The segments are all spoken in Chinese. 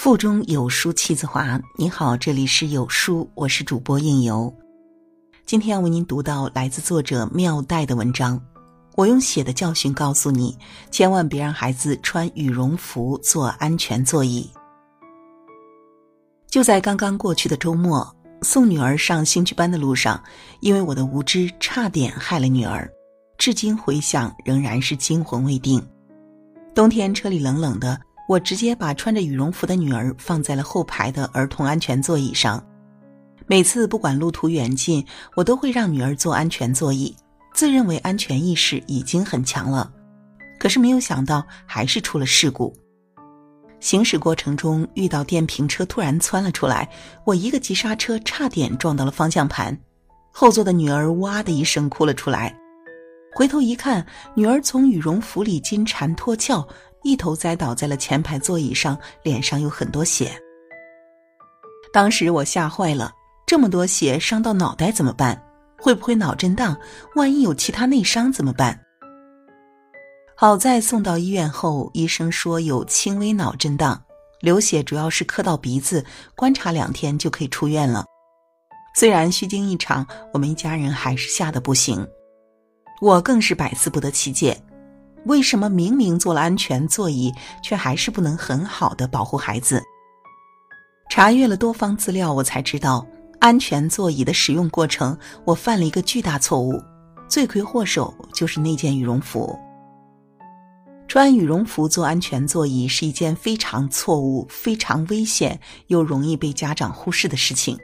腹中有书气自华。你好，这里是有书，我是主播应由。今天要为您读到来自作者妙黛的文章。我用血的教训告诉你，千万别让孩子穿羽绒服坐安全座椅。就在刚刚过去的周末，送女儿上兴趣班的路上，因为我的无知，差点害了女儿。至今回想，仍然是惊魂未定。冬天车里冷冷的。我直接把穿着羽绒服的女儿放在了后排的儿童安全座椅上。每次不管路途远近，我都会让女儿坐安全座椅，自认为安全意识已经很强了。可是没有想到，还是出了事故。行驶过程中遇到电瓶车突然窜了出来，我一个急刹车，差点撞到了方向盘。后座的女儿哇的一声哭了出来。回头一看，女儿从羽绒服里金蝉脱壳。一头栽倒在了前排座椅上，脸上有很多血。当时我吓坏了，这么多血伤到脑袋怎么办？会不会脑震荡？万一有其他内伤怎么办？好在送到医院后，医生说有轻微脑震荡，流血主要是磕到鼻子，观察两天就可以出院了。虽然虚惊一场，我们一家人还是吓得不行，我更是百思不得其解。为什么明明做了安全座椅，却还是不能很好的保护孩子？查阅了多方资料，我才知道安全座椅的使用过程，我犯了一个巨大错误，罪魁祸首就是那件羽绒服。穿羽绒服坐安全座椅是一件非常错误、非常危险又容易被家长忽视的事情。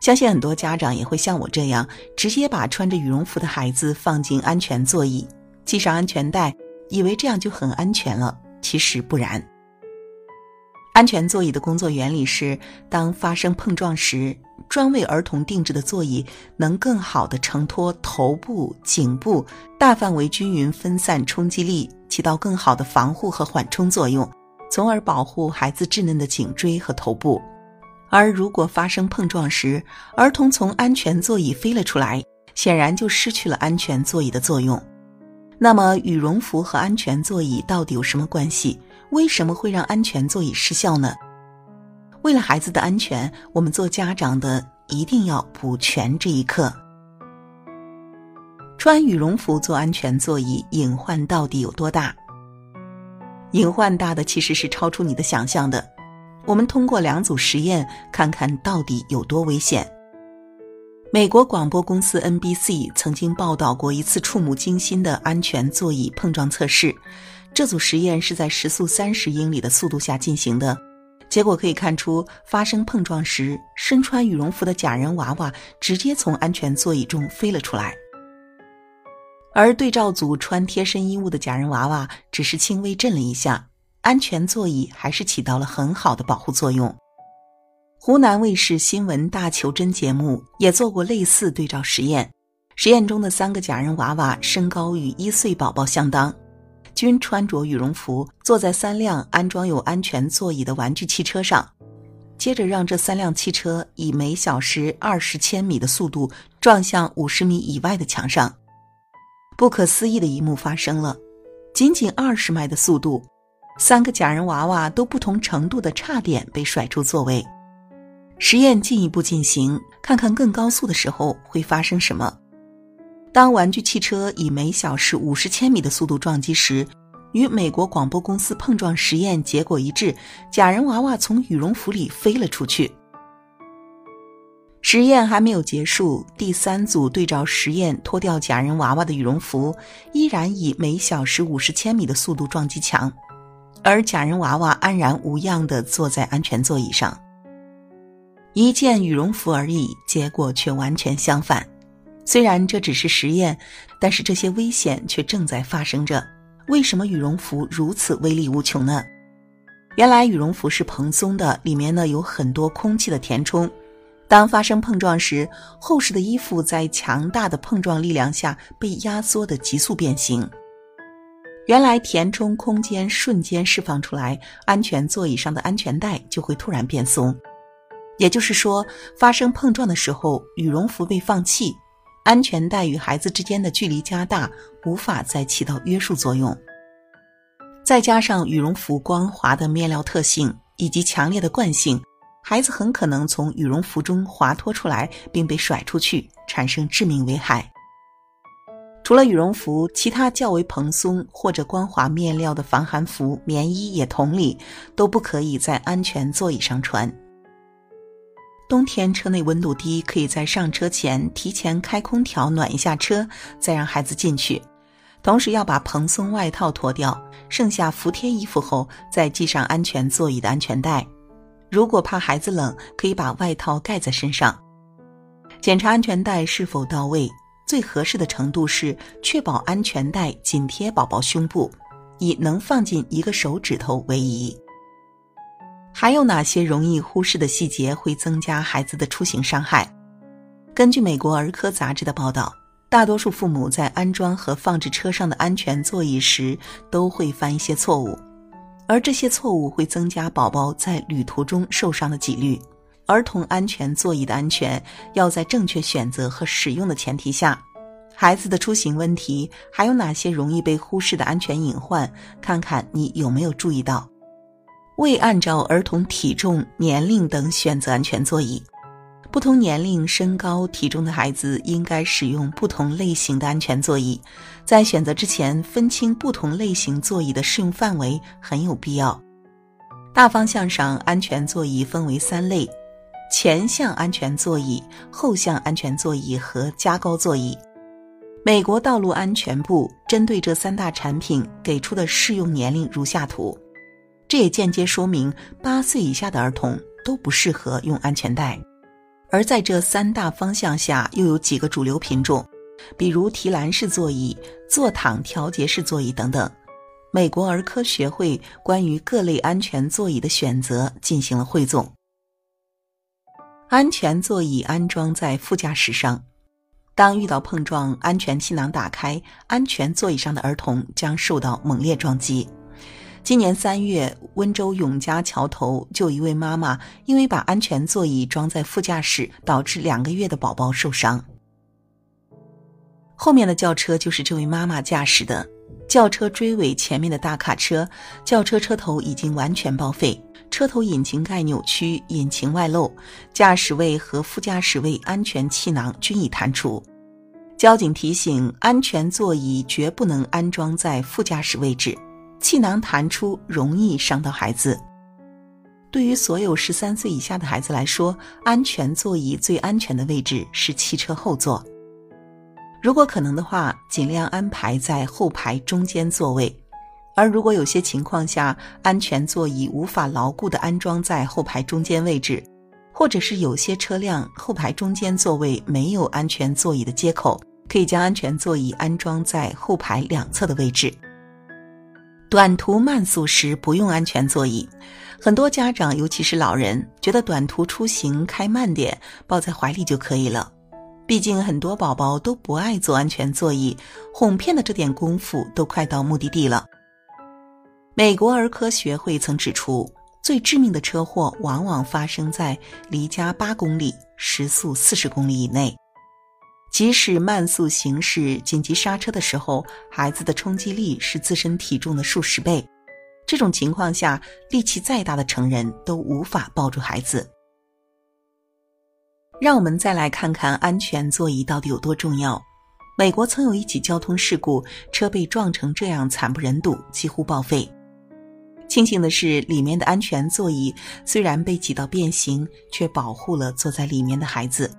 相信很多家长也会像我这样，直接把穿着羽绒服的孩子放进安全座椅。系上安全带，以为这样就很安全了，其实不然。安全座椅的工作原理是：当发生碰撞时，专为儿童定制的座椅能更好的承托头部、颈部，大范围均匀分散冲击力，起到更好的防护和缓冲作用，从而保护孩子稚嫩的颈椎和头部。而如果发生碰撞时，儿童从安全座椅飞了出来，显然就失去了安全座椅的作用。那么，羽绒服和安全座椅到底有什么关系？为什么会让安全座椅失效呢？为了孩子的安全，我们做家长的一定要补全这一课。穿羽绒服坐安全座椅，隐患到底有多大？隐患大的其实是超出你的想象的。我们通过两组实验，看看到底有多危险。美国广播公司 NBC 曾经报道过一次触目惊心的安全座椅碰撞测试。这组实验是在时速三十英里的速度下进行的，结果可以看出，发生碰撞时，身穿羽绒服的假人娃娃直接从安全座椅中飞了出来，而对照组穿贴身衣物的假人娃娃只是轻微震了一下，安全座椅还是起到了很好的保护作用。湖南卫视新闻大求真节目也做过类似对照实验，实验中的三个假人娃娃身高与一岁宝宝相当，均穿着羽绒服，坐在三辆安装有安全座椅的玩具汽车上，接着让这三辆汽车以每小时二十千米的速度撞向五十米以外的墙上。不可思议的一幕发生了，仅仅二十迈的速度，三个假人娃娃都不同程度的差点被甩出座位。实验进一步进行，看看更高速的时候会发生什么。当玩具汽车以每小时五十千米的速度撞击时，与美国广播公司碰撞实验结果一致，假人娃娃从羽绒服里飞了出去。实验还没有结束，第三组对照实验脱掉假人娃娃的羽绒服，依然以每小时五十千米的速度撞击墙，而假人娃娃安然无恙地坐在安全座椅上。一件羽绒服而已，结果却完全相反。虽然这只是实验，但是这些危险却正在发生着。为什么羽绒服如此威力无穷呢？原来羽绒服是蓬松的，里面呢有很多空气的填充。当发生碰撞时，厚实的衣服在强大的碰撞力量下被压缩的急速变形。原来填充空间瞬间释放出来，安全座椅上的安全带就会突然变松。也就是说，发生碰撞的时候，羽绒服被放气，安全带与孩子之间的距离加大，无法再起到约束作用。再加上羽绒服光滑的面料特性，以及强烈的惯性，孩子很可能从羽绒服中滑脱出来，并被甩出去，产生致命危害。除了羽绒服，其他较为蓬松或者光滑面料的防寒服、棉衣也同理，都不可以在安全座椅上穿。冬天车内温度低，可以在上车前提前开空调暖一下车，再让孩子进去。同时要把蓬松外套脱掉，剩下服帖衣服后，再系上安全座椅的安全带。如果怕孩子冷，可以把外套盖在身上。检查安全带是否到位。最合适的程度是确保安全带紧贴宝宝胸部，以能放进一个手指头为宜。还有哪些容易忽视的细节会增加孩子的出行伤害？根据美国儿科杂志的报道，大多数父母在安装和放置车上的安全座椅时都会犯一些错误，而这些错误会增加宝宝在旅途中受伤的几率。儿童安全座椅的安全要在正确选择和使用的前提下。孩子的出行问题还有哪些容易被忽视的安全隐患？看看你有没有注意到。未按照儿童体重、年龄等选择安全座椅。不同年龄、身高、体重的孩子应该使用不同类型的安全座椅。在选择之前，分清不同类型座椅的适用范围很有必要。大方向上，安全座椅分为三类。前向安全座椅、后向安全座椅和加高座椅。美国道路安全部针对这三大产品给出的适用年龄如下图，这也间接说明八岁以下的儿童都不适合用安全带。而在这三大方向下，又有几个主流品种，比如提篮式座椅、坐躺调节式座椅等等。美国儿科学会关于各类安全座椅的选择进行了汇总。安全座椅安装在副驾驶上，当遇到碰撞，安全气囊打开，安全座椅上的儿童将受到猛烈撞击。今年三月，温州永嘉桥头就一位妈妈因为把安全座椅装在副驾驶，导致两个月的宝宝受伤。后面的轿车就是这位妈妈驾驶的，轿车追尾前面的大卡车，轿车车头已经完全报废。车头引擎盖扭曲，引擎外露，驾驶位和副驾驶位安全气囊均已弹出。交警提醒：安全座椅绝不能安装在副驾驶位置，气囊弹出容易伤到孩子。对于所有十三岁以下的孩子来说，安全座椅最安全的位置是汽车后座。如果可能的话，尽量安排在后排中间座位。而如果有些情况下，安全座椅无法牢固地安装在后排中间位置，或者是有些车辆后排中间座位没有安全座椅的接口，可以将安全座椅安装在后排两侧的位置。短途慢速时不用安全座椅，很多家长，尤其是老人，觉得短途出行开慢点，抱在怀里就可以了。毕竟很多宝宝都不爱坐安全座椅，哄骗的这点功夫都快到目的地了。美国儿科学会曾指出，最致命的车祸往往发生在离家八公里、时速四十公里以内。即使慢速行驶、紧急刹车的时候，孩子的冲击力是自身体重的数十倍。这种情况下，力气再大的成人都无法抱住孩子。让我们再来看看安全座椅到底有多重要。美国曾有一起交通事故，车被撞成这样惨不忍睹，几乎报废。庆幸的是，里面的安全座椅虽然被挤到变形，却保护了坐在里面的孩子。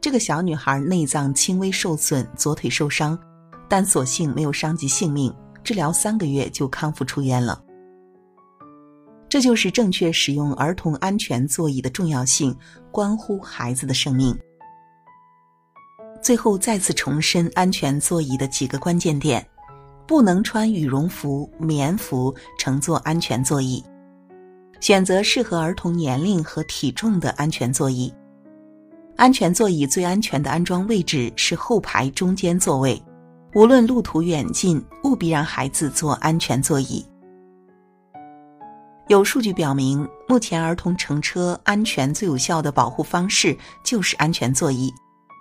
这个小女孩内脏轻微受损，左腿受伤，但所幸没有伤及性命，治疗三个月就康复出院了。这就是正确使用儿童安全座椅的重要性，关乎孩子的生命。最后再次重申安全座椅的几个关键点。不能穿羽绒服、棉服乘坐安全座椅，选择适合儿童年龄和体重的安全座椅。安全座椅最安全的安装位置是后排中间座位，无论路途远近，务必让孩子坐安全座椅。有数据表明，目前儿童乘车安全最有效的保护方式就是安全座椅，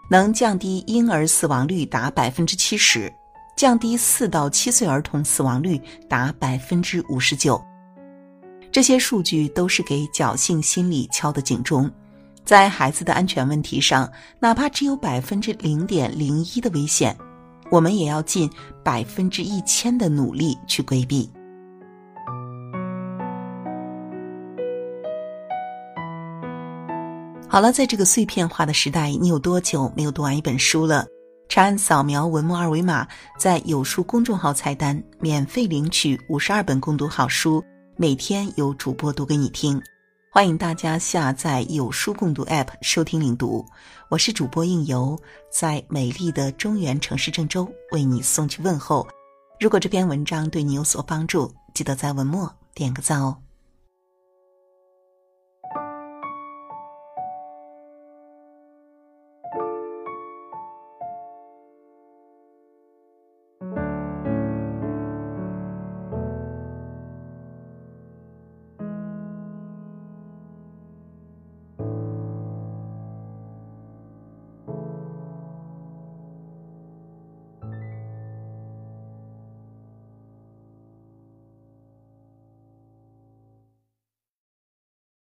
能降低婴儿死亡率达百分之七十。降低四到七岁儿童死亡率达百分之五十九。这些数据都是给侥幸心理敲的警钟。在孩子的安全问题上，哪怕只有百分之零点零一的危险，我们也要尽百分之一千的努力去规避。好了，在这个碎片化的时代，你有多久没有读完一本书了？长按扫描文末二维码，在有书公众号菜单免费领取五十二本共读好书，每天有主播读给你听。欢迎大家下载有书共读 App 收听领读。我是主播应由，在美丽的中原城市郑州为你送去问候。如果这篇文章对你有所帮助，记得在文末点个赞哦。